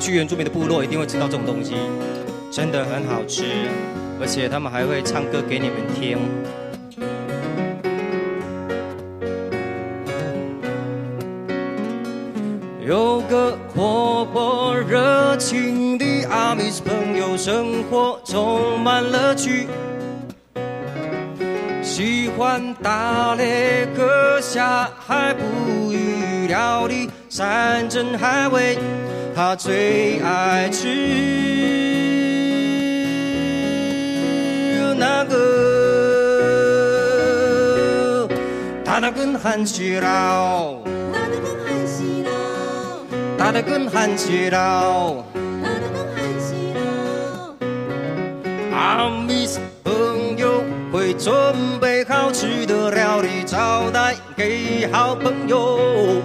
去原住民的部落一定会吃到这种东西，真的很好吃，而且他们还会唱歌给你们听。有个活泼热情的阿米斯朋友，生活充满乐趣，喜欢打猎、割下海捕鱼、料理山珍海味。他最爱吃那个，大的跟汉西佬，大的跟汉西佬，大的跟汉西佬，大的跟汉西佬。阿米斯朋友会准备好吃的料理招待给好朋友。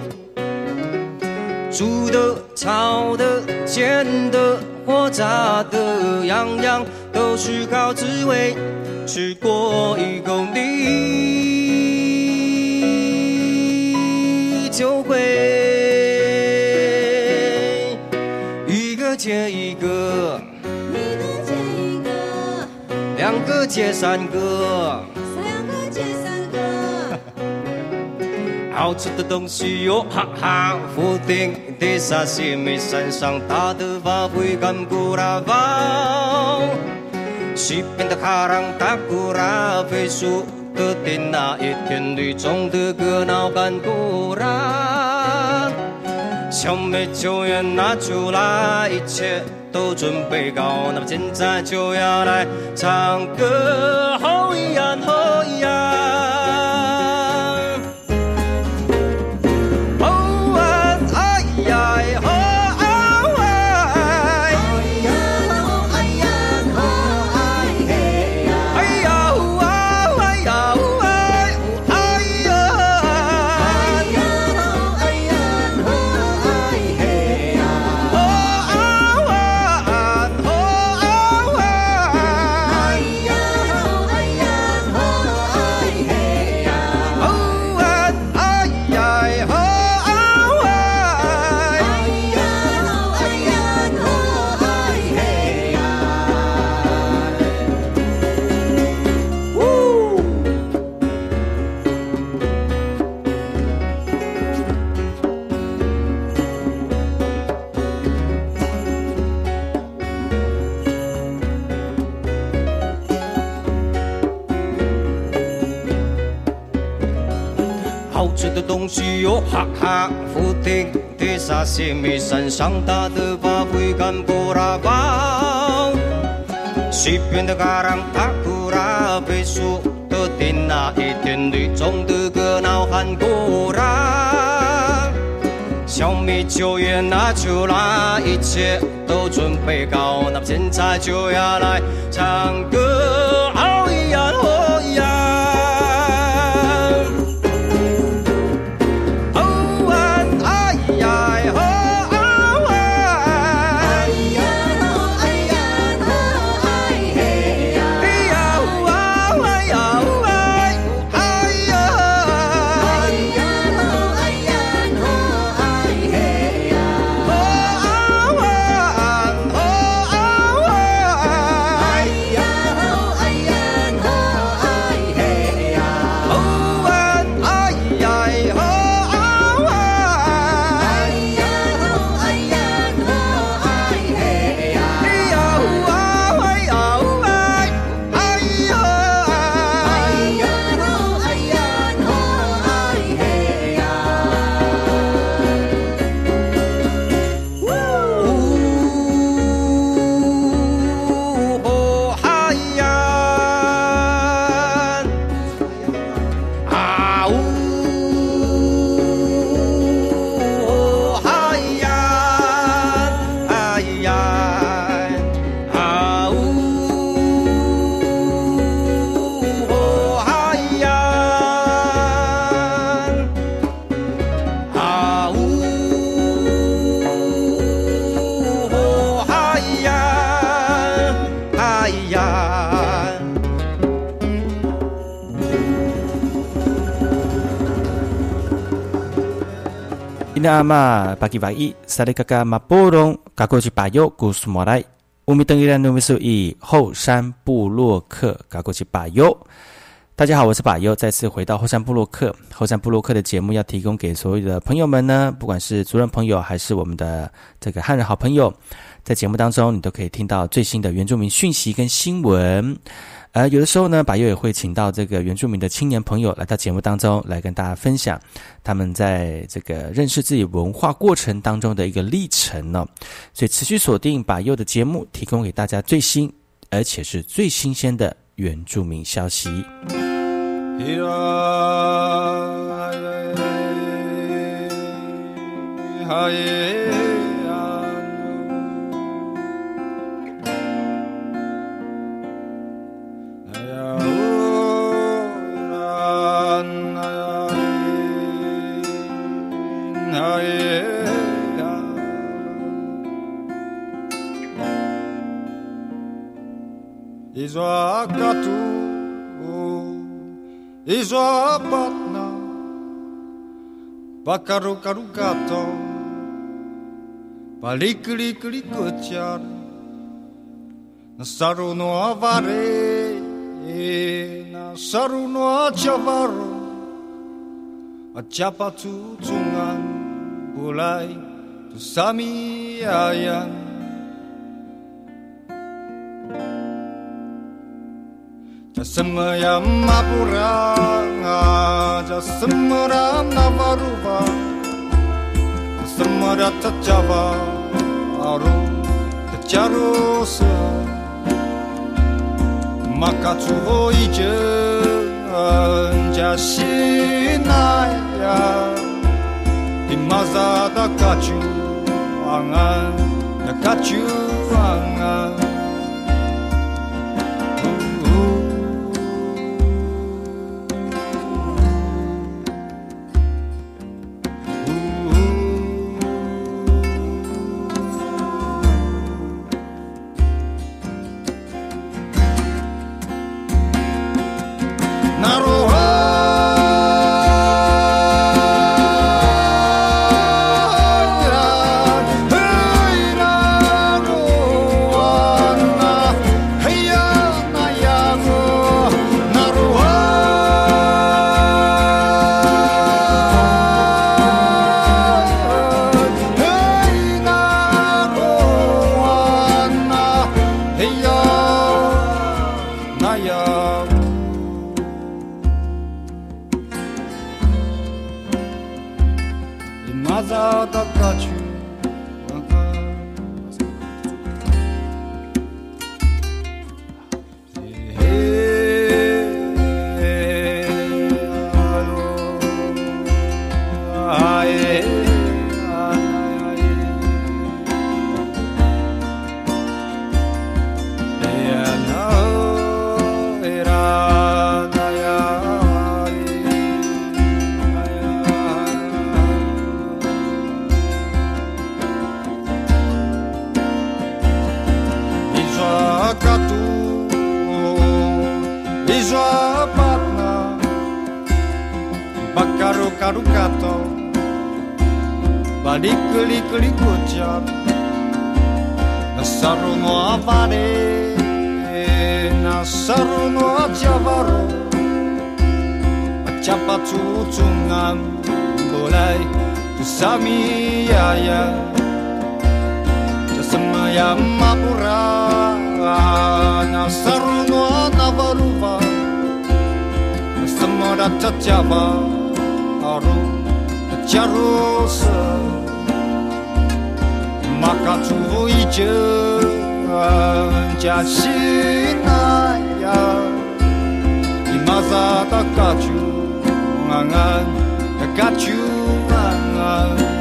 煮的、炒的、煎的或炸的，样样都是好滋味。吃过一口你就会一个接一个，一个接一个，两个接三个。吃的东西哟，哈哈！福鼎的沙西米山上大的发挥干古拉包，西边的卡朗达古拉飞树的店那一天绿中的格闹干古拉，小美酒也拿出来，一切都准备好，那么现在就要来唱歌，吼呀吼哟哈哈，福鼎的沙西米山上大的发挥干布拉包，西边的嘎朗达古拉贝苏的店那一天里中的个闹喊古拉，小米酒也拿出来，一切都准备好，那么现在就要来唱歌。Mama, pagi pagi sari kakak maporong kako ci payo gus morai umi tengiran numisu i 后山部落客 kako ci payo。大家好，我是巴优，再次回到后山布洛克。后山布洛克的节目要提供给所有的朋友们呢，不管是族人朋友还是我们的这个汉人好朋友，在节目当中你都可以听到最新的原住民讯息跟新闻。呃，有的时候呢，巴优也会请到这个原住民的青年朋友来到节目当中，来跟大家分享他们在这个认识自己文化过程当中的一个历程呢、所以持续锁定把优的节目，提供给大家最新而且是最新鲜的原住民消息。izakatu izapatna pakarukarukato palikliklikutiar nasaru no avare nasaru no achavaru achapatutsungan bulai tusami ayan jasmyam apuranga jasmram navaruva jasmra tachava aru tacharosa makatsuo ijen jashinaya imazada kachu anga nakachu anga Claro. 祝福依旧，假戏那呀，你马萨达卡丘，安安卡丘安安。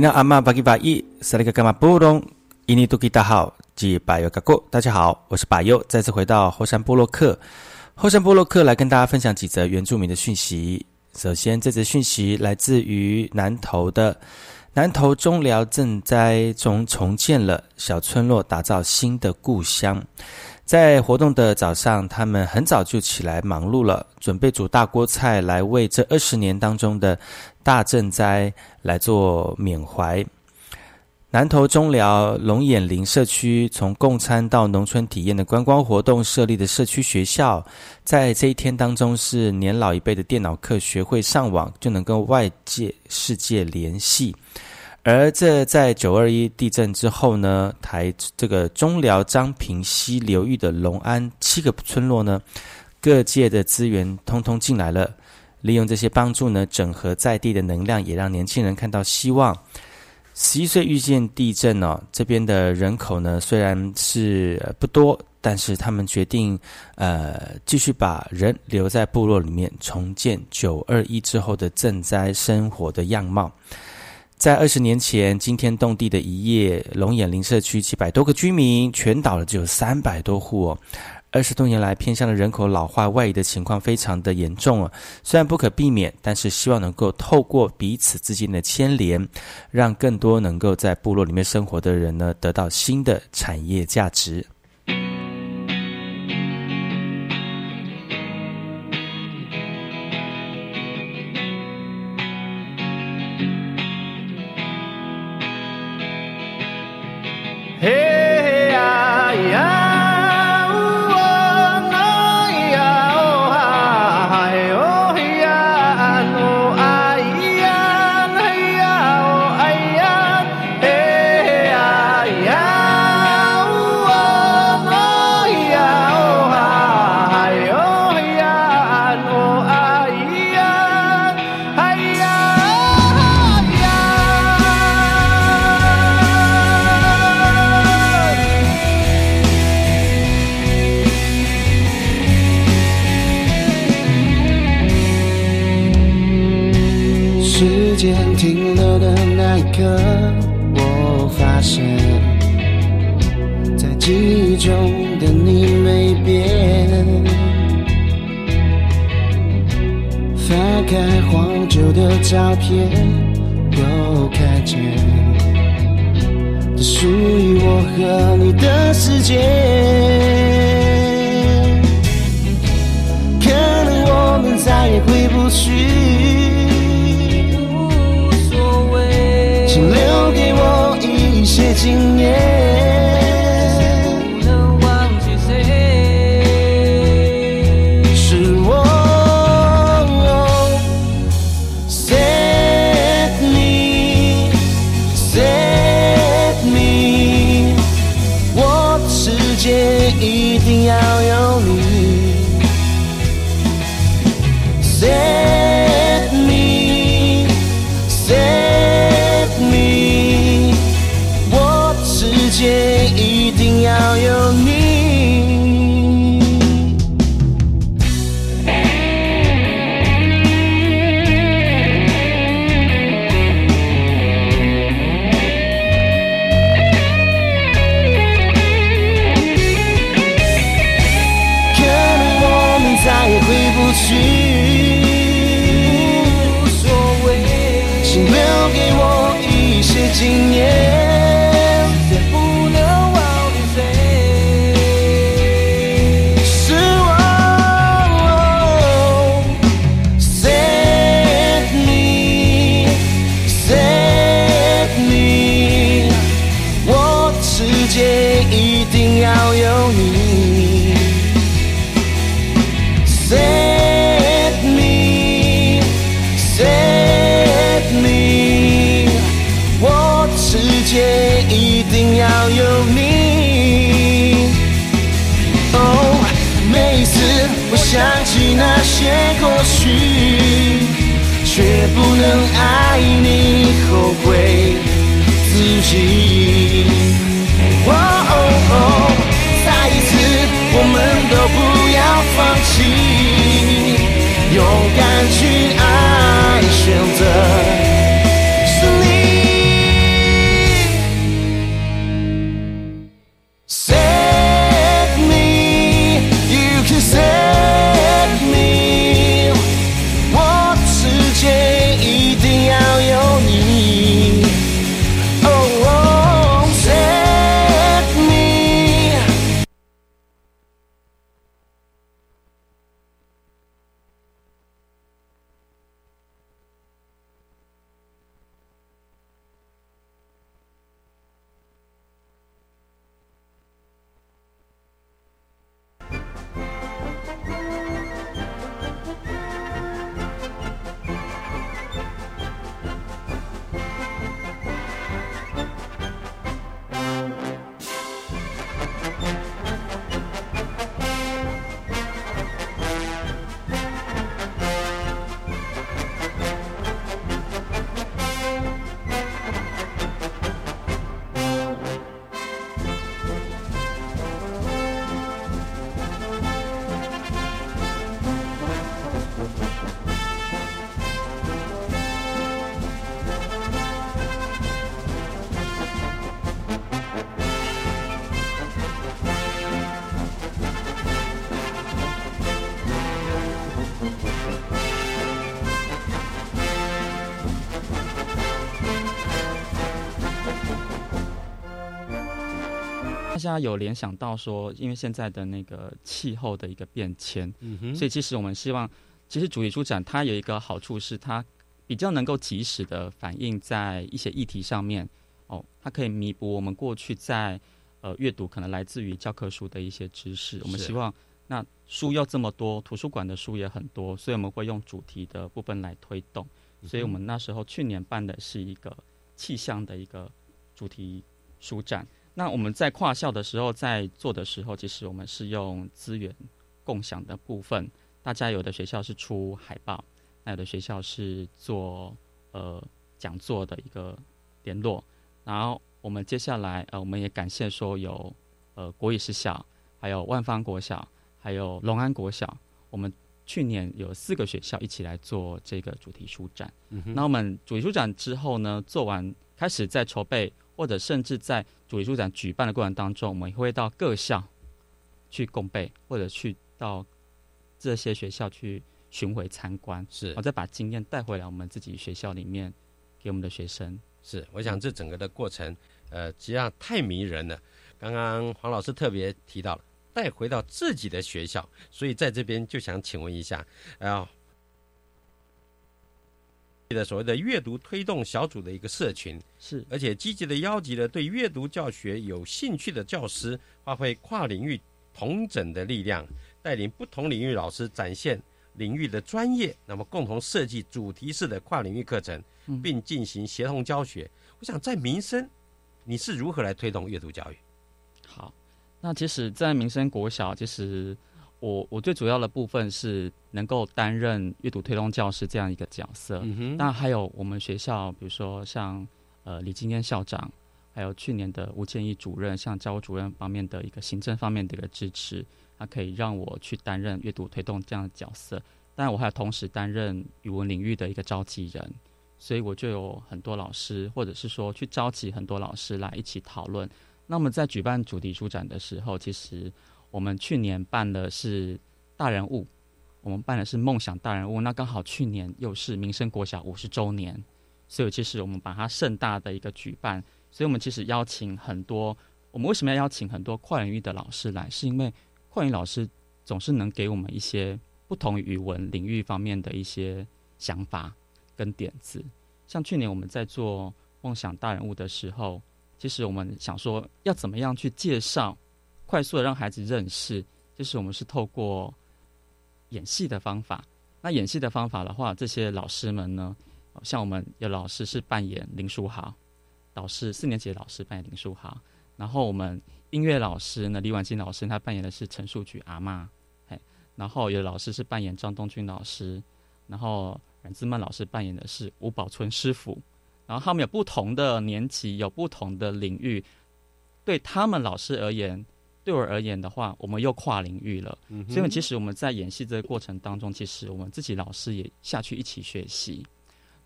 那阿玛巴吉巴伊，萨利格干嘛布隆？伊尼杜吉大好，及巴尤嘎古，大家好，我是巴尤，再次回到后山波洛克。后山波洛克来跟大家分享几则原住民的讯息。首先，这则讯息来自于南投的南投中寮赈灾中重建了小村落，打造新的故乡。在活动的早上，他们很早就起来忙碌了，准备煮大锅菜来为这二十年当中的大赈灾来做缅怀。南投中寮龙眼林社区从共餐到农村体验的观光活动设立的社区学校，在这一天当中是年老一辈的电脑课学会上网，就能跟外界世界联系。而这在九二一地震之后呢，台这个中寮张平溪流域的龙安七个村落呢，各界的资源通通进来了，利用这些帮助呢，整合在地的能量，也让年轻人看到希望。十一岁遇见地震哦，这边的人口呢虽然是不多，但是他们决定呃继续把人留在部落里面，重建九二一之后的赈灾生活的样貌。在二十年前惊天动地的一夜，龙眼林社区七百多个居民全倒了，只有三百多户哦。二十多年来，偏向的人口老化外移的情况非常的严重啊。虽然不可避免，但是希望能够透过彼此之间的牵连，让更多能够在部落里面生活的人呢，得到新的产业价值。打开黄酒的照片又看见，这属于我和你的世界。可能我们再也回不去，无所谓，请留给我一些经验。一定要有你。哦，每一次我想起那些过去，却不能爱你，后悔自己。哦，再一次我们都不要放弃，勇敢去爱，选择。家有联想到说，因为现在的那个气候的一个变迁，嗯哼，所以其实我们希望，其实主题书展它有一个好处是，它比较能够及时的反映在一些议题上面。哦，它可以弥补我们过去在呃阅读可能来自于教科书的一些知识。我们希望那书又这么多，图书馆的书也很多，所以我们会用主题的部分来推动。所以我们那时候去年办的是一个气象的一个主题书展。那我们在跨校的时候，在做的时候，其实我们是用资源共享的部分。大家有的学校是出海报，那有的学校是做呃讲座的一个联络。然后我们接下来呃，我们也感谢说有呃国语实小，还有万方国小，还有龙安国小，我们去年有四个学校一起来做这个主题书展。嗯哼那我们主题书展之后呢，做完开始在筹备，或者甚至在主题书展举办的过程当中，我们会到各校去共备，或者去到这些学校去巡回参观，是然后再把经验带回来我们自己学校里面给我们的学生。是，我想这整个的过程，呃，实际上太迷人了。刚刚黄老师特别提到了带回到自己的学校，所以在这边就想请问一下，呃，的所谓的阅读推动小组的一个社群，是而且积极的邀集了对阅读教学有兴趣的教师，发挥跨领域同整的力量，带领不同领域老师展现领域的专业，那么共同设计主题式的跨领域课程，嗯并进行协同教学。我想在民生，你是如何来推动阅读教育？好，那其实，在民生国小，其实我我最主要的部分是能够担任阅读推动教师这样一个角色。那还有我们学校，比如说像呃李金燕校长，还有去年的吴建义主任，像教务主任方面的一个行政方面的一个支持，它可以让我去担任阅读推动这样的角色。当然，我还有同时担任语文领域的一个召集人，所以我就有很多老师，或者是说去召集很多老师来一起讨论。那么在举办主题书展的时候，其实我们去年办的是大人物，我们办的是梦想大人物。那刚好去年又是民生国小五十周年，所以其实我们把它盛大的一个举办。所以我们其实邀请很多，我们为什么要邀请很多跨领域的老师来？是因为跨领域老师总是能给我们一些不同语文领域方面的一些想法跟点子。像去年我们在做梦想大人物的时候，其实我们想说要怎么样去介绍，快速的让孩子认识，就是我们是透过演戏的方法。那演戏的方法的话，这些老师们呢，像我们有老师是扮演林书豪，导师四年级的老师扮演林书豪，然后我们音乐老师呢，李婉金老师他扮演的是陈树菊阿妈，嘿，然后有老师是扮演张东君老师，然后阮志曼老师扮演的是吴宝春师傅，然后他们有不同的年级，有不同的领域，对他们老师而言，对我而言的话，我们又跨领域了。嗯所以其实我们在演戏这个过程当中，其实我们自己老师也下去一起学习。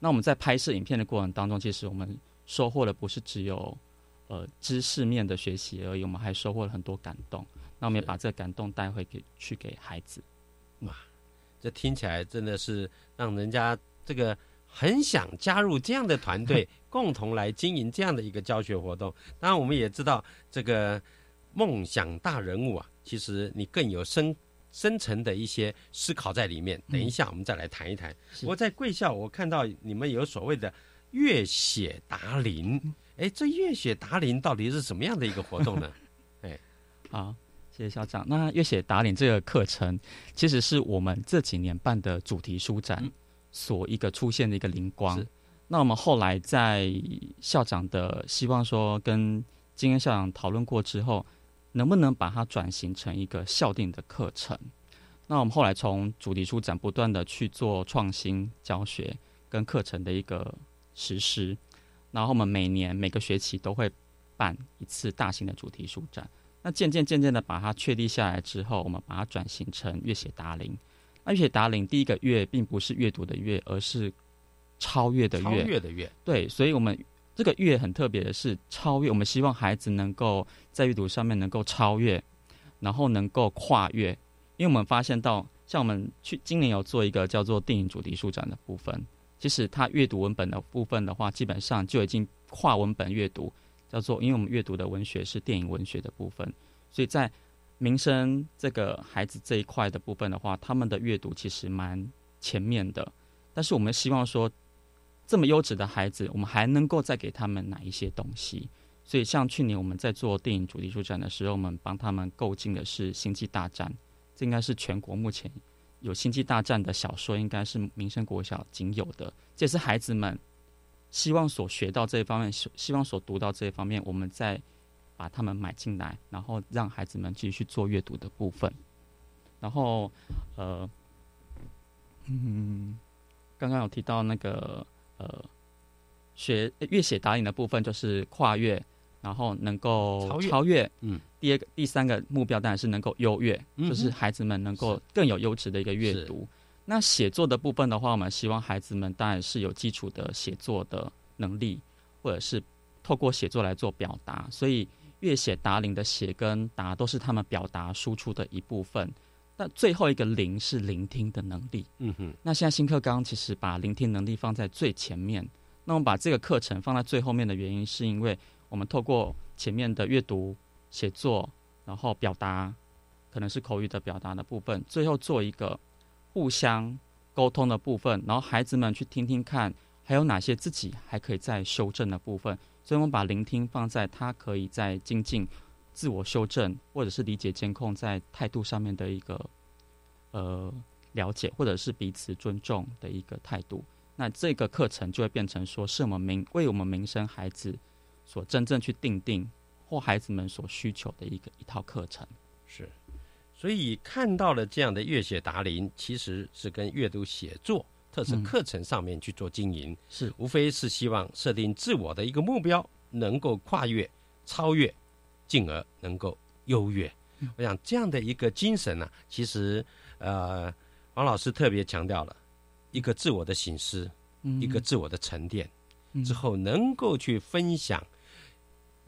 那我们在拍摄影片的过程当中，其实我们收获的不是只有呃知识面的学习而已，我们还收获了很多感动。那我们也把这个感动带回给去给孩子。哇这听起来真的是让人家这个很想加入这样的团队，共同来经营这样的一个教学活动。当然，我们也知道这个梦想大人物啊，其实你更有深深层的一些思考在里面。等一下，我们再来谈一谈。是我在贵校，我看到你们有所谓的阅写达林，哎，这阅写达林到底是什么样的一个活动呢？好，谢谢校长。那阅写打脸这个课程，其实是我们这几年办的主题书展嗯所一个出现的一个灵光。那我们后来在校长的希望说，跟今天校长讨论过之后，能不能把它转型成一个校定的课程？那我们后来从主题书展不断的去做创新教学跟课程的一个实施，然后我们每年每个学期都会办一次大型的主题书展。那渐渐渐渐的把它确立下来之后，我们把它转型成阅写达林。那阅写达林第一个月并不是阅读的阅，而是超越的超。越的越，对，所以我们这个阅很特别的是超越，我们希望孩子能够在阅读上面能够超越，然后能够跨越，因为我们发现到，像我们去今年有做一个叫做电影主题书展的部分，其实它阅读文本的部分的话，基本上就已经跨文本阅读，叫做因为我们阅读的文学是电影文学的部分，所以在民生这个孩子这一块的部分的话，他们的阅读其实蛮前面的。但是我们希望说，这么优质的孩子，我们还能够再给他们哪一些东西？所以像去年我们在做电影主题书展的时候，我们帮他们购进的是《星际大战》，这应该是全国目前有《星际大战》的小说，应该是民生国小仅有的。这也是孩子们。希望所学到这一方面，希望所读到这一方面，我们再把他们买进来，然后让孩子们继续做阅读的部分。然后，呃，嗯，刚刚有提到那个呃，学阅写打印的部分，就是跨越，然后能够超越。嗯。第二个、第三个目标当然是能够优越，就是孩子们能够更有优质的一个阅读。那写作的部分的话，我们希望孩子们当然是有基础的写作的能力，或者是透过写作来做表达。所以，越写达林的写跟答都是他们表达输出的一部分。那最后一个零是聆听的能力。嗯哼。那现在新课纲其实把聆听能力放在最前面。那我们把这个课程放在最后面的原因，是因为我们透过前面的阅读、写作，然后表达，可能是口语的表达的部分，最后做一个。互相沟通的部分，然后孩子们去听听看，还有哪些自己还可以再修正的部分。所以，我们把聆听放在他可以在精进、自我修正，或者是理解监控在态度上面的一个呃了解，或者是彼此尊重的一个态度。那这个课程就会变成说，是我们民为我们民生孩子所真正去定定或孩子们所需求的一个一套课程。是。所以看到了这样的阅写达林，其实是跟阅读写作特色课程上面去做经营，是无非是希望设定自我的一个目标，能够跨越、超越，进而能够优越。我想这样的一个精神呢，其实呃，王老师特别强调了一个自我的醒思，一个自我的沉淀之后，能够去分享，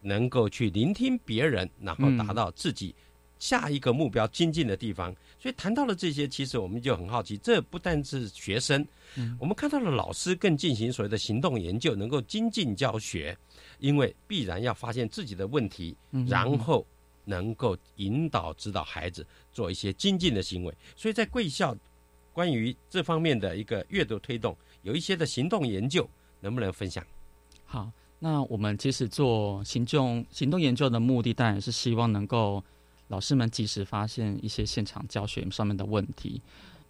能够去聆听别人，然后达到自己。下一个目标精进的地方，所以谈到了这些，其实我们就很好奇。这不但是学生，我们看到了老师更进行所谓的行动研究，能够精进教学，因为必然要发现自己的问题，然后能够引导指导孩子做一些精进的行为。所以在贵校，关于这方面的一个阅读推动，有一些的行动研究，能不能分享？好，那我们其实做行动行动研究的目的，当然是希望能够。老师们及时发现一些现场教学上面的问题，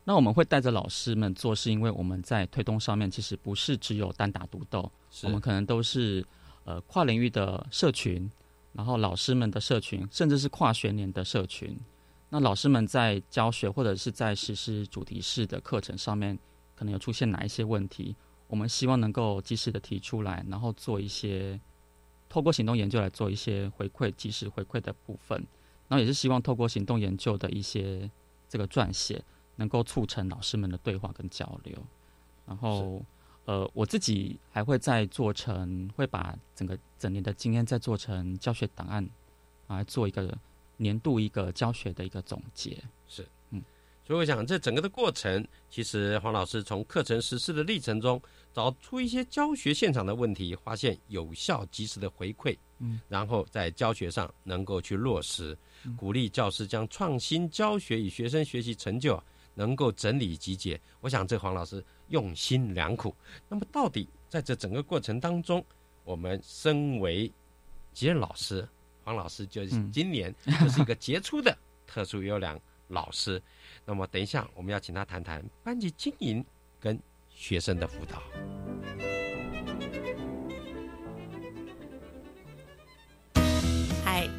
那我们会带着老师们做，是因为我们在推动上面其实不是只有单打独斗，我们可能都是呃跨领域的社群，然后老师们的社群，甚至是跨学年的社群。那老师们在教学或者是在实施主题式的课程上面，可能有出现哪一些问题，我们希望能够及时的提出来，然后做一些透过行动研究来做一些回馈，及时回馈的部分。然后也是希望透过行动研究的一些这个撰写，能够促成老师们的对话跟交流。然后，呃，我自己还会再做成，会把整个整年的经验再做成教学档案，来做一个年度一个教学的一个总结。是，嗯，所以我想这整个的过程，其实黄老师从课程实施的历程中，找出一些教学现场的问题，发现有效及时的回馈。嗯，然后在教学上能够去落实，鼓励教师将创新教学与学生学习成就能够整理集结。我想这黄老师用心良苦。那么到底在这整个过程当中，我们身为杰任老师，黄老师就是今年 就是一个杰出的特殊优良老师。那么等一下我们要请他谈谈班级经营跟学生的辅导。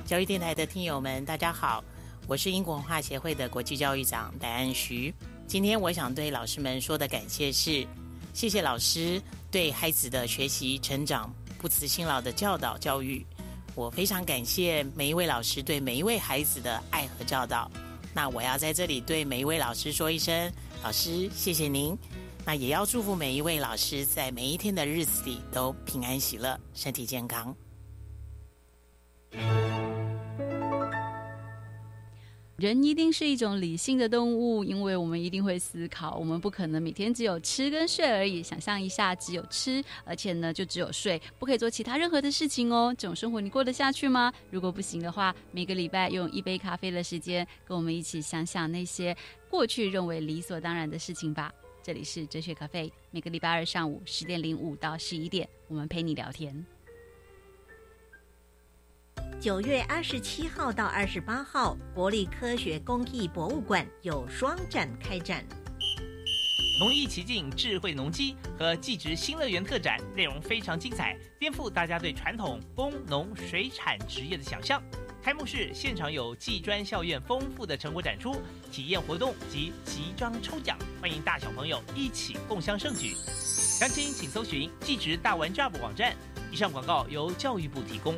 教育电台的听友们，大家好，我是英国文化协会的国际教育长戴安徐。今天我想对老师们说的感谢是：谢谢老师对孩子的学习成长不辞辛劳的教导教育。我非常感谢每一位老师对每一位孩子的爱和教导。那我要在这里对每一位老师说一声：老师，谢谢您。那也要祝福每一位老师在每一天的日子里都平安喜乐，身体健康。人一定是一种理性的动物，因为我们一定会思考，我们不可能每天只有吃跟睡而已。想象一下，只有吃，而且呢就只有睡，不可以做其他任何的事情哦。这种生活你过得下去吗？如果不行的话，每个礼拜用一杯咖啡的时间，跟我们一起想想那些过去认为理所当然的事情吧。这里是哲学咖啡，每个礼拜二上午十点零五到十一点，我们陪你聊天。九月二十七号到二十八号，国立科学工艺博物馆有双展开展。农艺奇境智慧农机和技职新乐园特展内容非常精彩，颠覆大家对传统工农水产职业的想象。开幕式现场有技专校院丰富的成果展出、体验活动及集章抽奖，欢迎大小朋友一起共襄盛举。详情请搜寻技职大玩 Job 网站。以上广告由教育部提供。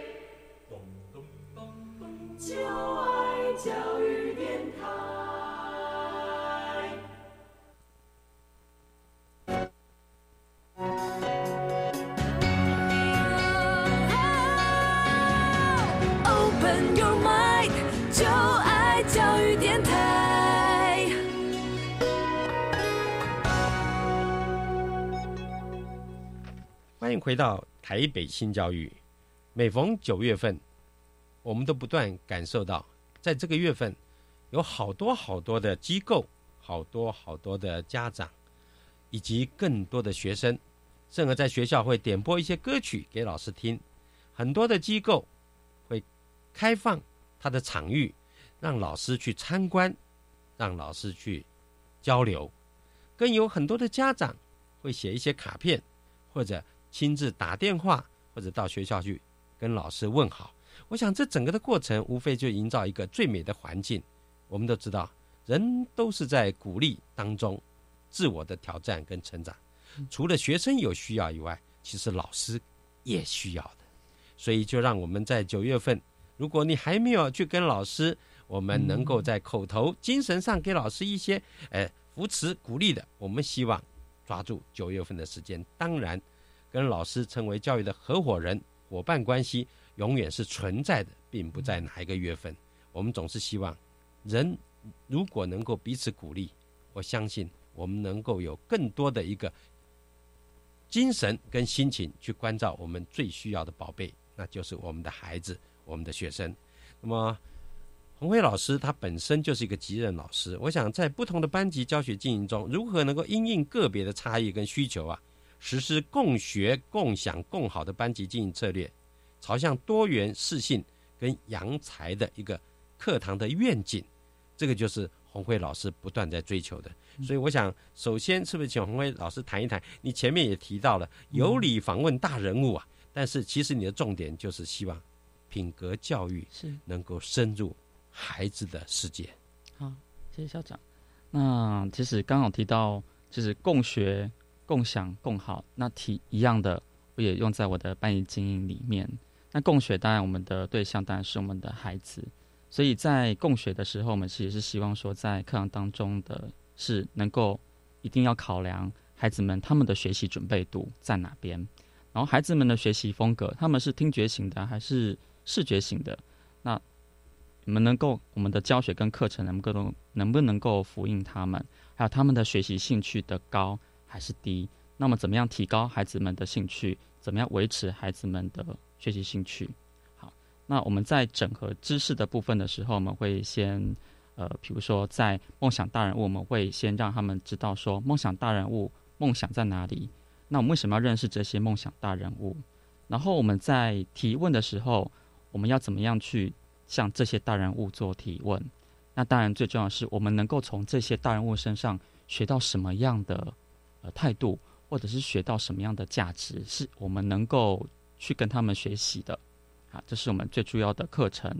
回到台北新教育。每逢九月份，我们都不断感受到，在这个月份，有好多好多的机构，好多好多的家长，以及更多的学生，甚至在学校会点播一些歌曲给老师听。很多的机构会开放他的场域，让老师去参观，让老师去交流。更有很多的家长会写一些卡片，或者亲自打电话，或者到学校去跟老师问好。我想这整个的过程，无非就营造一个最美的环境。我们都知道，人都是在鼓励当中自我的挑战跟成长。除了学生有需要以外，其实老师也需要的。所以，就让我们在九月份，如果你还没有去跟老师，我们能够在口头、精神上给老师一些呃扶持、鼓励的，我们希望抓住九月份的时间。当然，跟老师成为教育的合伙人、伙伴关系，永远是存在的，并不在哪一个月份。我们总是希望，人如果能够彼此鼓励，我相信我们能够有更多的一个精神跟心情去关照我们最需要的宝贝。那就是我们的孩子，我们的学生。那么，洪辉老师他本身就是一个级任老师。我想在不同的班级教学经营中，如何能够因应个别的差异跟需求啊，实施共学、共享、共好的班级经营策略，朝向多元、适性跟扬才的一个课堂的愿景，这个就是红辉老师不断在追求的。所以，我想首先是不是请红辉老师谈一谈？你前面也提到了有理访问大人物啊。但是，其实你的重点就是希望品格教育是能够深入孩子的世界。好，谢谢校长。那其实刚好提到，就是共学、共享、共好，那提一样的，我也用在我的班级经营里面。那共学当然我们的对象当然是我们的孩子，所以在共学的时候，我们其实是希望说，在课堂当中的是能够一定要考量孩子们他们的学习准备度在哪边。然后孩子们的学习风格，他们是听觉型的还是视觉型的？那你们能够我们的教学跟课程能够能不能够呼应他们？还有他们的学习兴趣的高还是低？那么怎么样提高孩子们的兴趣？怎么样维持孩子们的学习兴趣？好，那我们在整合知识的部分的时候，我们会先呃，比如说在梦想大人物，我们会先让他们知道说梦想大人物梦想在哪里。那我们为什么要认识这些梦想大人物？然后我们在提问的时候，我们要怎么样去向这些大人物做提问？那当然最重要的是，我们能够从这些大人物身上学到什么样的呃态度，或者是学到什么样的价值，是我们能够去跟他们学习的。啊，这是我们最主要的课程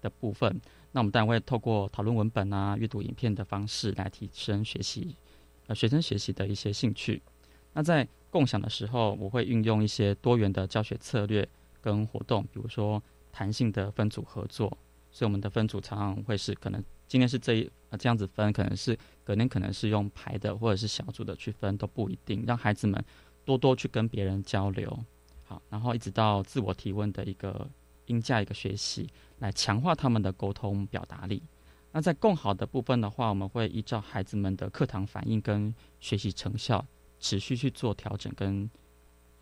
的部分。那我们当然会透过讨论文本啊、阅读影片的方式来提升学习呃学生学习的一些兴趣。那在共享的时候，我会运用一些多元的教学策略跟活动，比如说弹性的分组合作。所以我们的分组常常会是可能今天是这一呃这样子分，可能是隔天可能是用排的或者是小组的去分都不一定，让孩子们多多去跟别人交流。好，然后一直到自我提问的一个音价一个学习，来强化他们的沟通表达力。那在更好的部分的话，我们会依照孩子们的课堂反应跟学习成效，持续去做调整跟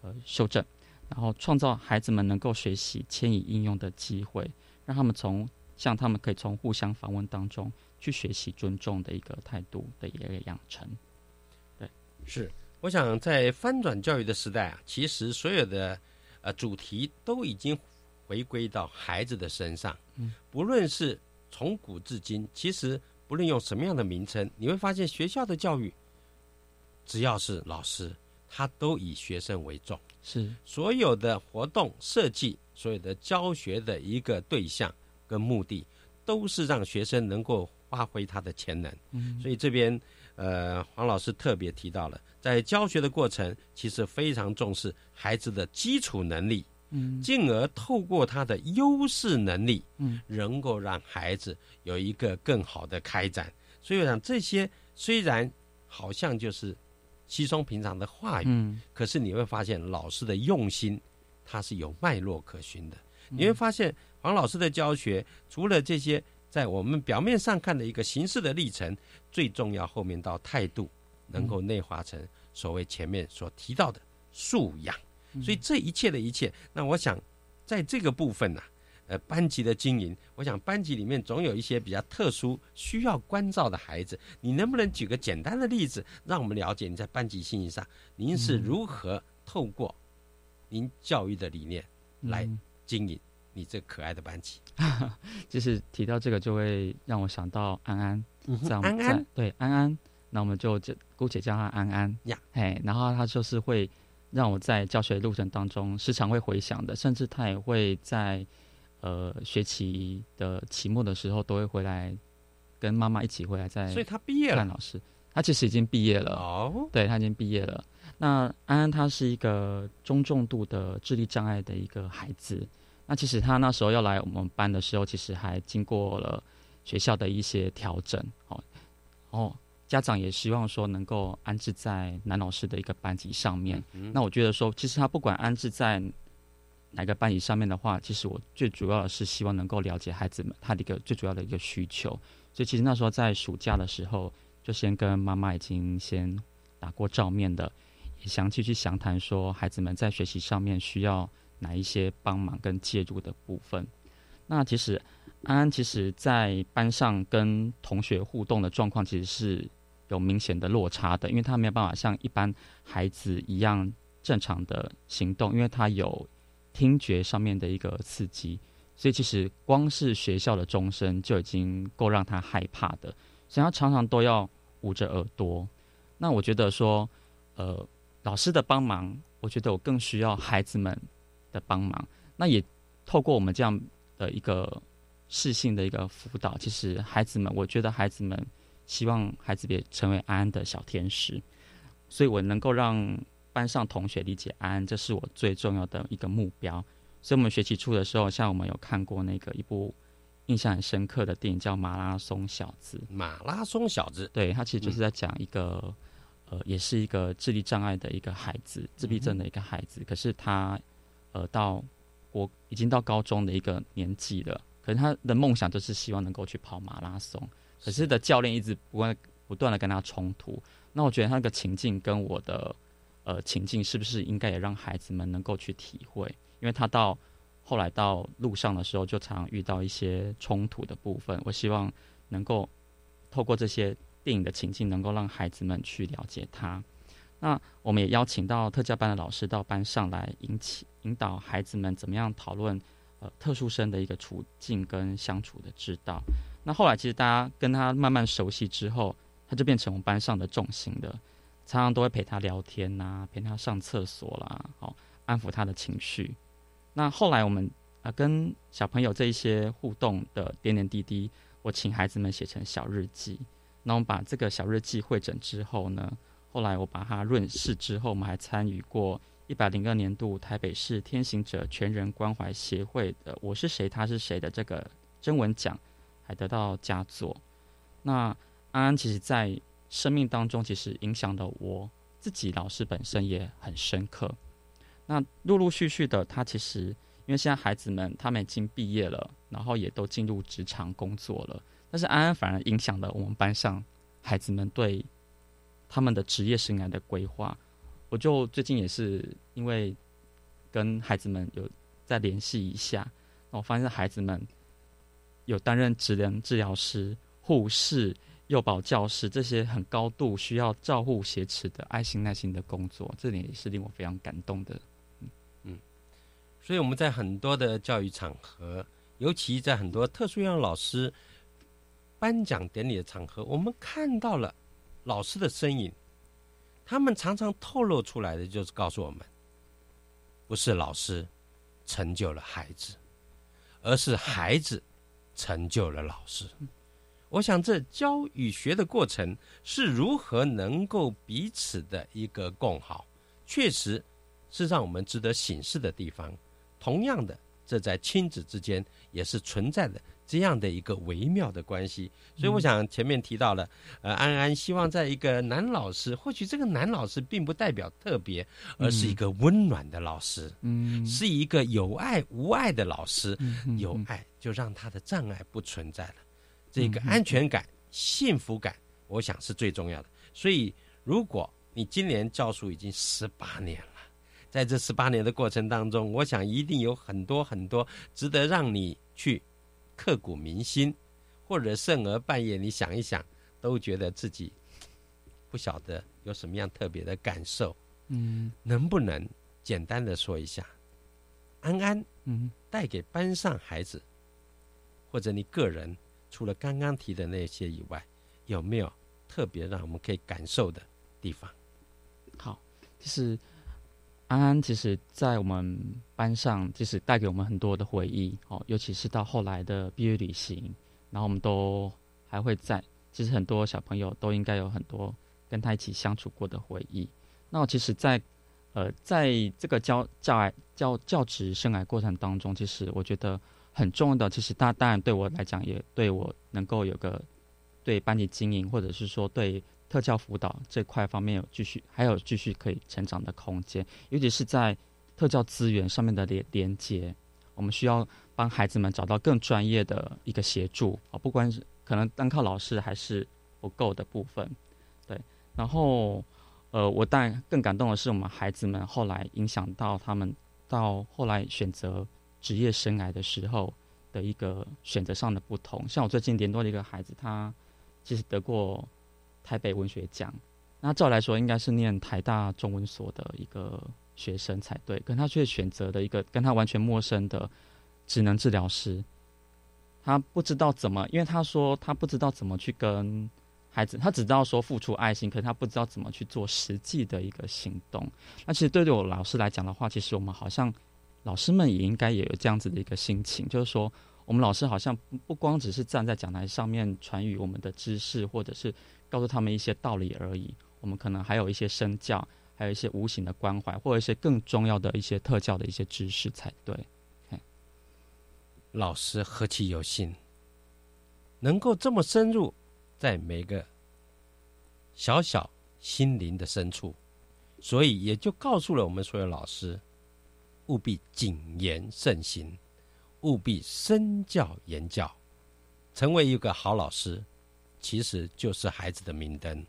呃修正，然后创造孩子们能够学习迁移应用的机会，让他们从像他们可以从互相访问当中去学习尊重的一个态度的一个养成。对，是。我想在翻转教育的时代啊，其实所有的呃主题都已经回归到孩子的身上。嗯，不论是从古至今，其实不论用什么样的名称，你会发现学校的教育，只要是老师，他都以学生为重。是所有的活动设计，所有的教学的一个对象跟目的，都是让学生能够发挥他的潜能。嗯所以这边呃，黄老师特别提到了，在教学的过程，其实非常重视孩子的基础能力，嗯进而透过他的优势能力，嗯，能够让孩子有一个更好的开展。所以我想这些虽然好像就是稀松平常的话语，嗯可是你会发现老师的用心，它是有脉络可循的。嗯。你会发现黄老师的教学，除了这些在我们表面上看的一个形式的历程，最重要后面到态度，能够内化成所谓前面所提到的素养。嗯。所以这一切的一切，那我想在这个部分呢、呃，班级的经营，我想班级里面总有一些比较特殊需要关照的孩子，你能不能举个简单的例子，让我们了解你在班级经营上，您是嗯。如何透过您教育的理念来嗯经营你这可爱的班级？就是提到这个，就会让我想到安安，在我们安安在对安安，那我们就就姑且叫他安安呀，嘿，然后他就是会让我在教学路程当中时常会回想的，甚至他也会在呃学期的期末的时候都会回来跟妈妈一起回来在，所以他毕业了看老师，他其实已经毕业了哦，对他已经毕业了。那安安他是一个中重度的智力障碍的一个孩子。那其实他那时候要来我们班的时候，其实还经过了学校的一些调整，哦，哦，家长也希望说能够安置在男老师的一个班级上面。嗯那我觉得说，其实他不管安置在哪个班级上面的话，其实我最主要的是希望能够了解孩子们他的一个最主要的一个需求。所以其实那时候在暑假的时候，就先跟妈妈已经先打过照面的，也详细去详谈说孩子们在学习上面需要哪一些帮忙跟介入的部分。那其实安安其实在班上跟同学互动的状况其实是有明显的落差的，因为他没有办法像一般孩子一样正常的行动，因为他有听觉上面的一个刺激，所以其实光是学校的钟声就已经够让他害怕的，所以他常常都要捂着耳朵。那我觉得说，呃，老师的帮忙，我觉得我更需要孩子们的帮忙。那也透过我们这样的一个适性的一个辅导，其实孩子们，我觉得孩子们希望孩子也成为安安的小天使，所以我能够让班上同学理解安安，这是我最重要的一个目标。所以，我们学期初的时候，像我们有看过那个一部印象很深刻的电影，叫《马拉松小子》。马拉松小子，对他其实就是在讲一个，呃，也是一个智力障碍的一个孩子，自闭症的一个孩子。可是他，呃，到国已经到高中的一个年纪了，可是他的梦想就是希望能够去跑马拉松。可是的教练一直不断不断的跟他冲突。那我觉得他那个情境跟我的呃情境是不是应该也让孩子们能够去体会？因为他到后来到路上的时候，就常常遇到一些冲突的部分。我希望能够透过这些电影的情境，能够让孩子们去了解他。那我们也邀请到特教班的老师到班上来引起引导孩子们怎么样讨论呃特殊生的一个处境跟相处的之道。那后来其实大家跟他慢慢熟悉之后，他就变成我们班上的重心的，常常都会陪他聊天呐、陪他上厕所啦，好安抚他的情绪。那后来我们啊、跟小朋友这一些互动的点点滴滴，我请孩子们写成小日记。那我们把这个小日记会诊之后呢，后来我把它润饰之后，我们还参与过一百零二年度台北市天行者全人关怀协会的“我是谁，他是谁”的这个征文奖，还得到佳作。那安安其实，在生命当中，其实影响的我自己，老师本身也很深刻。那陆陆续续的，他其实因为现在孩子们他们已经毕业了，然后也都进入职场工作了，但是安安反而影响了我们班上孩子们对。他们的职业生涯的规划，我就最近也是因为跟孩子们有再联系一下，我发现孩子们有担任职能治疗师、护士、幼保教师这些很高度需要照护挟持的爱心耐心的工作，这点也是令我非常感动的。嗯嗯，所以我们在很多的教育场合，尤其在很多特殊幼儿老师颁奖典礼的场合，我们看到了。老师的身影，他们常常透露出来的就是告诉我们，不是老师成就了孩子，而是孩子成就了老师。我想，这教与学的过程是如何能够彼此的一个共好，确实是让我们值得省视的地方。同样的，这在亲子之间也是存在的。这样的一个微妙的关系，所以我想前面提到了，呃，安安希望在一个男老师，或许这个男老师并不代表特别，而是一个温暖的老师，嗯，是一个有爱无爱的老师，有爱就让他的障碍不存在了，这个安全感、幸福感，我想是最重要的。所以，如果你今年教书已经十八年了，在这十八年的过程当中，我想一定有很多很多值得让你去。刻骨铭心，或者甚而半夜，你想一想，都觉得自己不晓得有什么样特别的感受。嗯，能不能简单的说一下，安安，嗯，带给班上孩子，或者你个人，除了刚刚提的那些以外，有没有特别让我们可以感受的地方？好，就是。安安其实，在我们班上，其实带给我们很多的回忆哦，尤其是到后来的毕业旅行，然后我们都还会在。其实很多小朋友都应该有很多跟他一起相处过的回忆。那我其实，在呃，在这个教教教教职生涯过程当中，其实我觉得很重要的，其实他当然对我来讲，也对我能够有个对班级经营，或者是说对。特教辅导这块方面有继续还有继续可以成长的空间，尤其是在特教资源上面的连连接，我们需要帮孩子们找到更专业的一个协助啊，不管是可能单靠老师还是不够的部分，对。然后，呃，我但更感动的是，我们孩子们后来影响到他们到后来选择职业生涯的时候的一个选择上的不同。像我最近联络的一个孩子，他其实得过。台北文学奖，那照来说应该是念台大中文所的一个学生才对，可他却选择的一个跟他完全陌生的职能治疗师。他不知道怎么，因为他说他不知道怎么去跟孩子，他只知道说付出爱心，可是他不知道怎么去做实际的一个行动。那其实对于我老师来讲的话，其实我们好像老师们也应该也有这样子的一个心情，就是说我们老师好像不光只是站在讲台上面传语我们的知识，或者是。告诉他们一些道理而已，我们可能还有一些身教，还有一些无形的关怀，或者一些更重要的一些特教的一些知识才对。老师何其有幸，能够这么深入在每个小小心灵的深处，所以也就告诉了我们所有老师，务必谨言慎行，务必身教言教，成为一个好老师。其实就是孩子的明灯，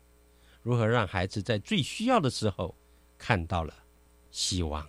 如何让孩子在最需要的时候看到了希望。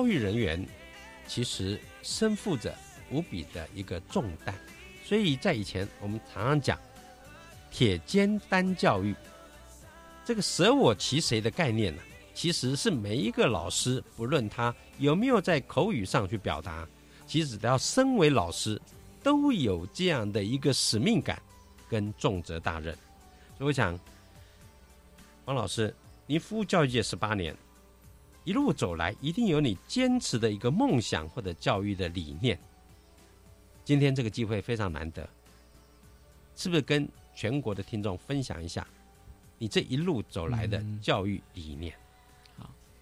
教育人员其实身负着无比的一个重担，所以在以前我们常常讲铁肩担教育，这个舍我其谁的概念呢、其实是每一个老师，不论他有没有在口语上去表达，其实只要身为老师，都有这样的一个使命感跟重责大任。所以我想，王老师，您服务教育界十八年，一路走来，一定有你坚持的一个梦想或者教育的理念。今天这个机会非常难得，是不是跟全国的听众分享一下你这一路走来的教育理念？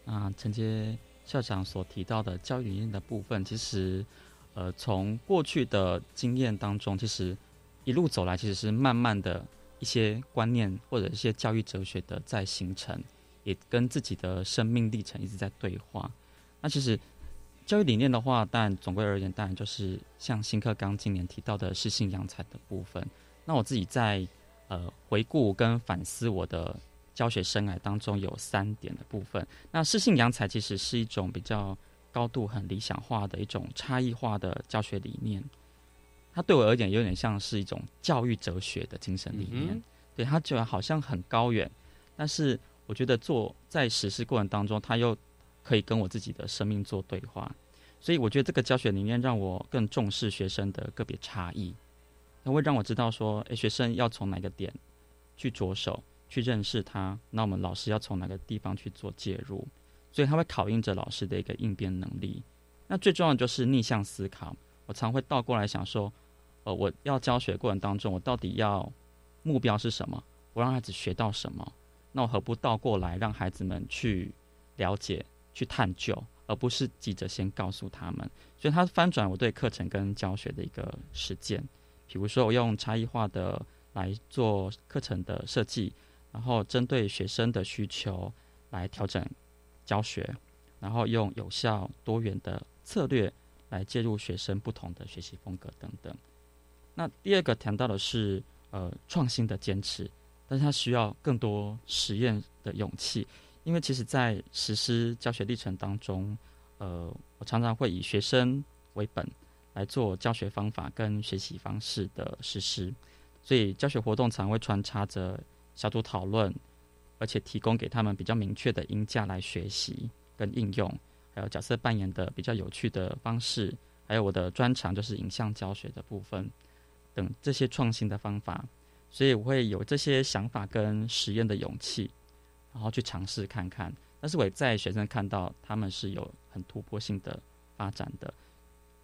那承接校长所提到的教育理念的部分，其实，呃，从过去的经验当中，其实一路走来，其实是慢慢的一些观念或者一些教育哲学的在形成，也跟自己的生命历程一直在对话。那其实教育理念的话，但总归而言，当然就是像新课纲今年提到的适性扬才的部分。那我自己在呃回顾跟反思我的教学生涯当中有三点的部分。那适性扬才其实是一种比较高度很理想化的一种差异化的教学理念，它对我而言有点像是一种教育哲学的精神理念。嗯对它就好像很高远，但是我觉得做在实施过程当中，他又可以跟我自己的生命做对话。所以我觉得这个教学理念让我更重视学生的个别差异，它会让我知道说，诶，学生要从哪个点去着手去认识他，那我们老师要从哪个地方去做介入，所以它会考验着老师的一个应变能力。那最重要的就是逆向思考，我常会倒过来想说，呃，我要教学过程当中，我到底要目标是什么？我让孩子学到什么？那我何不倒过来让孩子们去了解、去探究，而不是急着先告诉他们？所以，他翻转我对课程跟教学的一个实践。比如说，我用差异化的来做课程的设计，然后针对学生的需求来调整教学，然后用有效多元的策略来介入学生不同的学习风格等等。那第二个谈到的是呃创新的坚持，但是它需要更多实验的勇气，因为其实在实施教学历程当中，呃，我常常会以学生为本来做教学方法跟学习方式的实施，所以教学活动常会穿插着小组讨论，而且提供给他们比较明确的音架来学习跟应用，还有角色扮演的比较有趣的方式，还有我的专长就是影像教学的部分等这些创新的方法，所以我会有这些想法跟实验的勇气，然后去尝试看看。但是我也在学生看到他们是有很突破性的发展的，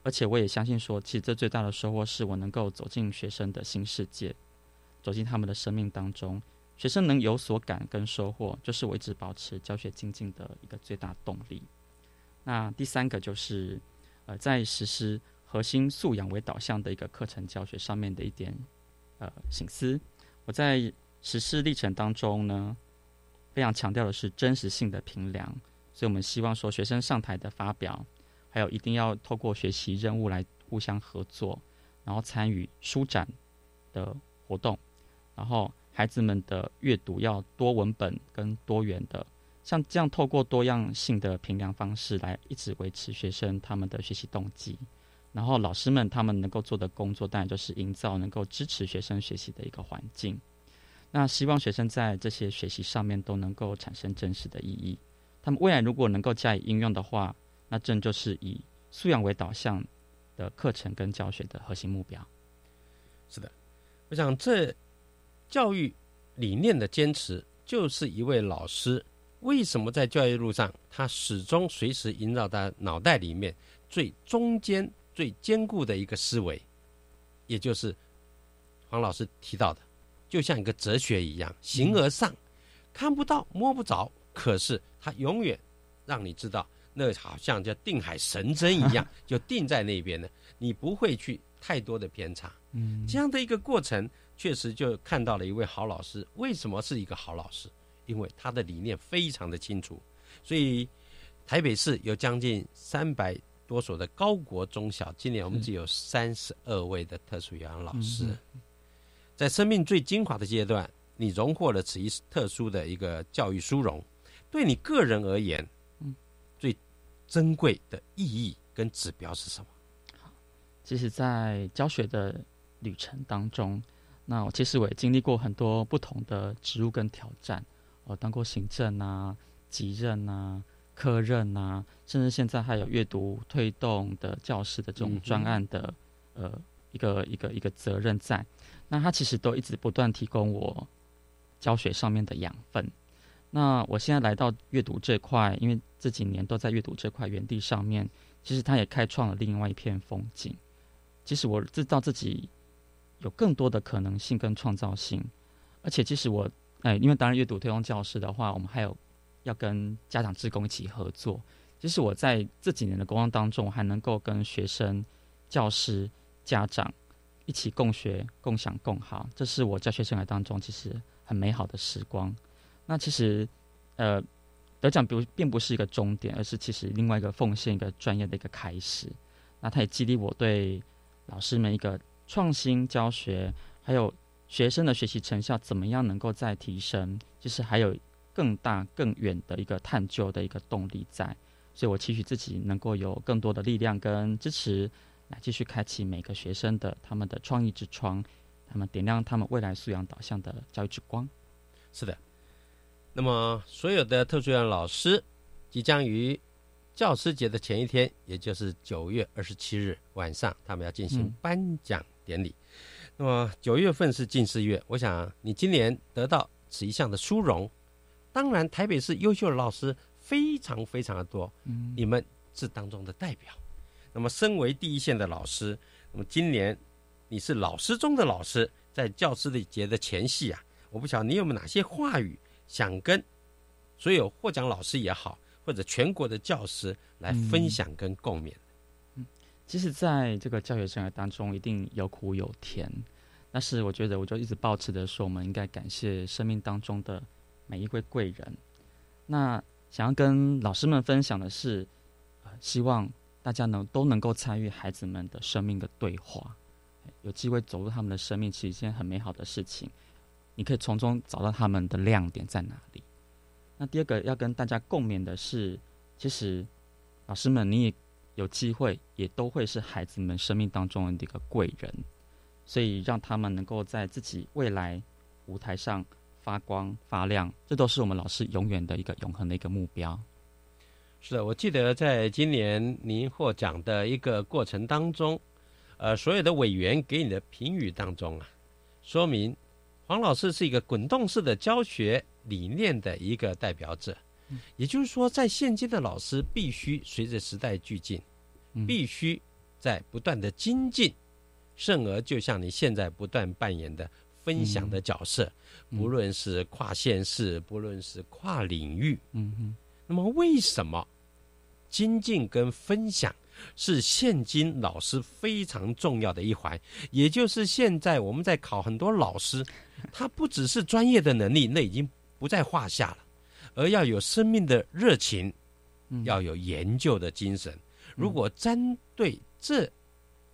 而且我也相信说，其实这最大的收获是我能够走进学生的新世界，走进他们的生命当中，学生能有所感跟收获，就是我一直保持教学精进的一个最大动力。那第三个就是，呃，在实施核心素养为导向的一个课程教学上面的一点呃醒思。我在实施历程当中呢，非常强调的是真实性的评量，所以我们希望说学生上台的发表，还有一定要透过学习任务来互相合作，然后参与舒展的活动，然后孩子们的阅读要多文本跟多元的，像这样透过多样性的评量方式来一直维持学生他们的学习动机。然后老师们他们能够做的工作，当然就是营造能够支持学生学习的一个环境。那希望学生在这些学习上面都能够产生真实的意义。他们未来如果能够加以应用的话，那正就是以素养为导向的课程跟教学的核心目标。是的，我想这教育理念的坚持，就是一位老师为什么在教育路上，他始终随时萦绕在脑袋里面最中间、最坚固的一个思维，也就是黄老师提到的，就像一个哲学一样，形而上，看不到、摸不着，可是它永远让你知道，那好像叫定海神针一样，就定在那边了，你不会去太多的偏差。嗯，这样的一个过程，确实就看到了一位好老师。为什么是一个好老师？因为他的理念非常的清楚。所以台北市有将近三百多所的高国中小，今年我们只有三十二位的特殊养老师。在生命最精华的阶段，你荣获了此一特殊的一个教育殊荣，对你个人而言，嗯，最珍贵的意义跟指标是什么？好其实，在教学的旅程当中，那我其实我也经历过很多不同的职务跟挑战，我当过行政啊、级任啊、科任啊，甚至现在还有阅读推动的教师的这种专案的、呃一个一个一个责任在。那他其实都一直不断提供我教学上面的养分。那我现在来到阅读这块，因为这几年都在阅读这块园地上面，其实他也开创了另外一片风景。其实我知道自己有更多的可能性跟创造性，而且其实我哎，因为当然阅读推动教师的话，我们还有要跟家长职工一起合作。其实我在这几年的工作当中，还能够跟学生、教师、家长一起共学、共享、共好，这是我教学生涯当中其实很美好的时光。那其实呃，得奖不并不是一个终点，而是其实另外一个奉献一个专业的一个开始。那它也激励我对。老师们一个创新教学，还有学生的学习成效怎么样能够再提升？其实还有更大更远的一个探究的一个动力在，所以我期许自己能够有更多的力量跟支持，来继续开启每个学生的他们的创意之窗，他们点亮他们未来素养导向的教育之光。是的，那么所有的特殊院老师即将于。教师节的前一天，也就是九月二十七日晚上，他们要进行颁奖典礼。那么九月份是近视月，我想你今年得到此一项的殊荣。当然，台北市优秀的老师非常非常的多，嗯你们是当中的代表。那么，身为第一线的老师，那么今年你是老师中的老师，在教师的节的前夕啊，我不晓得你有没有哪些话语想跟所有获奖老师也好。或者全国的教师来分享跟共勉。嗯，其实，在这个教学生涯当中，一定有苦有甜。但是，我觉得，我就一直保持着说，我们应该感谢生命当中的每一位贵人。那想要跟老师们分享的是，希望大家能都能够参与孩子们的生命的对话，有机会走入他们的生命，是一件很美好的事情。你可以从中找到他们的亮点在哪里。那第二个要跟大家共勉的是，其实老师们，你也有机会，也都会是孩子们生命当中的一个贵人，所以让他们能够在自己未来舞台上发光发亮，这都是我们老师永远的一个永恒的一个目标。是的，我记得在今年您获奖的一个过程当中，呃，所有的委员给你的评语当中啊，说明黄老师是一个滚动式的教学。理念的一个代表者，也就是说，在现今的老师必须随着时代俱进，必须在不断的精进，甚而就像你现在不断扮演的分享的角色，不论是跨县市，不论是跨领域，嗯哼，那么为什么精进跟分享是现今老师非常重要的一环？也就是现在我们在考很多老师，他不只是专业的能力，那已经。不在话下了，而要有生命的热情，要有研究的精神。如果针对这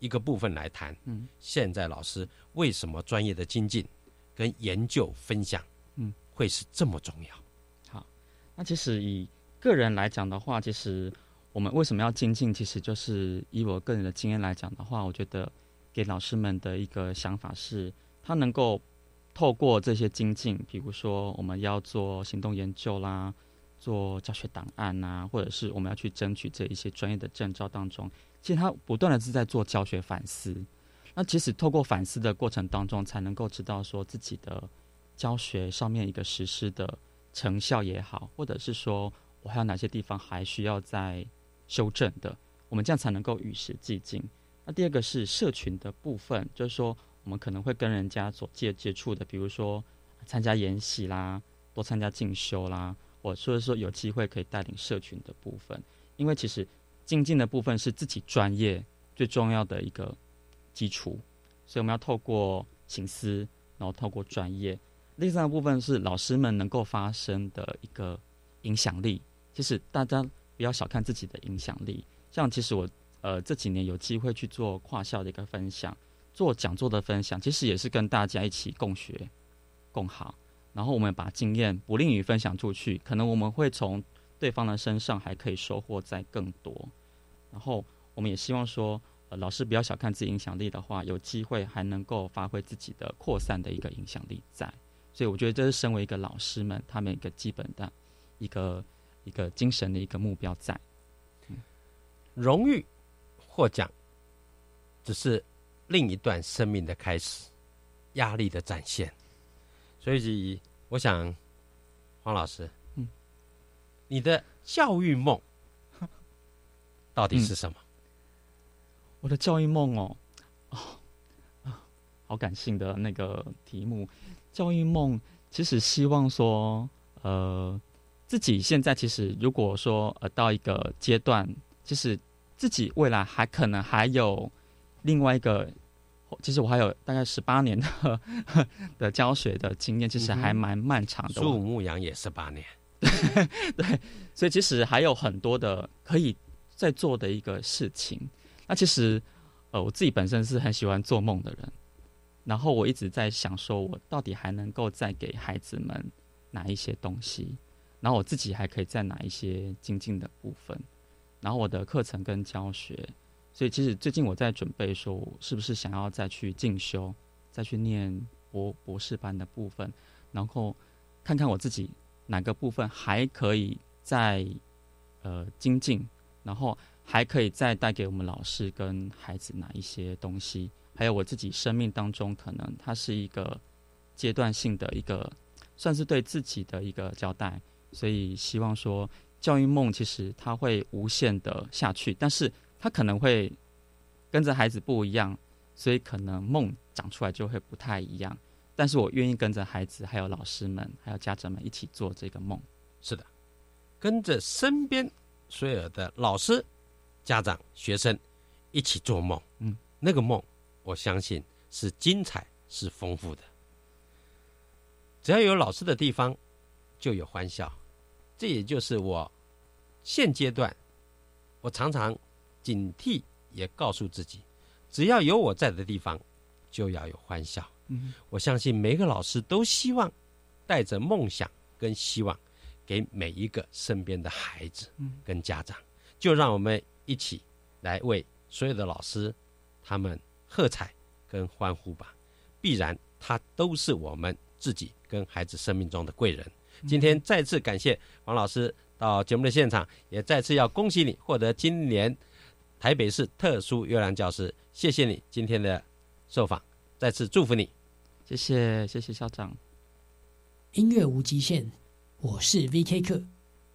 一个部分来谈，嗯现在老师为什么专业的精进跟研究分享，嗯，会是这么重要。好，那其实以个人来讲的话，其实我们为什么要精进？其实就是以我个人的经验来讲的话，我觉得给老师们的一个想法是，他能够透过这些精进，比如说我们要做行动研究啦，做教学档案呐，或者是我们要去争取这一些专业的证照当中，其实他不断的是在做教学反思。那其实透过反思的过程当中，才能够知道说自己的教学上面一个实施的成效也好，或者是说我还有哪些地方还需要再修正的，我们这样才能够与时俱进。那第二个是社群的部分，就是说我们可能会跟人家所接接触的，比如说参加研习啦，多参加进修啦，或者说有机会可以带领社群的部分，因为其实精进的部分是自己专业最重要的一个。基础，所以我们要透过醒思，然后透过专业。第三个部分是老师们能够发生的一个影响力。其实大家不要小看自己的影响力。像其实我呃这几年有机会去做跨校的一个分享，做讲座的分享，其实也是跟大家一起共学共好。然后我们把经验不吝于分享出去，可能我们会从对方的身上还可以收获在更多。然后我们也希望说。呃，老师不要小看自己影响力的话，有机会还能够发挥自己的扩散的一个影响力在，所以我觉得这是身为一个老师们他们一个基本的一个一个精神的一个目标在。荣誉获奖只是另一段生命的开始，压力的展现。所以，我想黄老师，嗯，你的教育梦到底是什么？我的教育梦哦，啊，好感性的那个题目。教育梦其实希望说，呃，自己现在其实如果说呃到一个阶段，其实自己未来还可能还有另外一个，其实我还有大概十八年的 的教学的经验，其实还蛮漫长的。树牧羊也十八年，对，所以其实还有很多的可以在做的一个事情。那其实，呃，我自己本身是很喜欢做梦的人，然后我一直在想，说我到底还能够再给孩子们哪一些东西，然后我自己还可以在哪一些精进的部分，然后我的课程跟教学，所以其实最近我在准备，说是不是想要再去进修，再去念博博士班的部分，然后看看我自己哪个部分还可以再呃精进，然后。还可以再带给我们老师跟孩子哪一些东西？还有我自己生命当中，可能它是一个阶段性的一个，算是对自己的一个交代。所以希望说，教育梦其实它会无限的下去，但是它可能会跟着孩子不一样，所以可能梦长出来就会不太一样。但是我愿意跟着孩子，还有老师们，还有家长们一起做这个梦。是的，跟着身边所有的老师。家长、学生一起做梦，嗯，那个梦，我相信是精彩、是丰富的。只要有老师的地方，就有欢笑。这也就是我现阶段，我常常警惕，也告诉自己：只要有我在的地方，就要有欢笑。嗯，我相信每个老师都希望带着梦想跟希望，给每一个身边的孩子跟家长。就让我们。一起来为所有的老师他们喝彩跟欢呼吧！必然他都是我们自己跟孩子生命中的贵人。今天再次感谢王老师到节目的现场，也再次要恭喜你获得今年台北市特殊优良教师。谢谢你今天的受访，再次祝福你。谢谢谢谢校长。音乐无极限，我是 V K 课。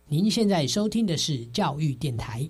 您现在收听的是教育电台。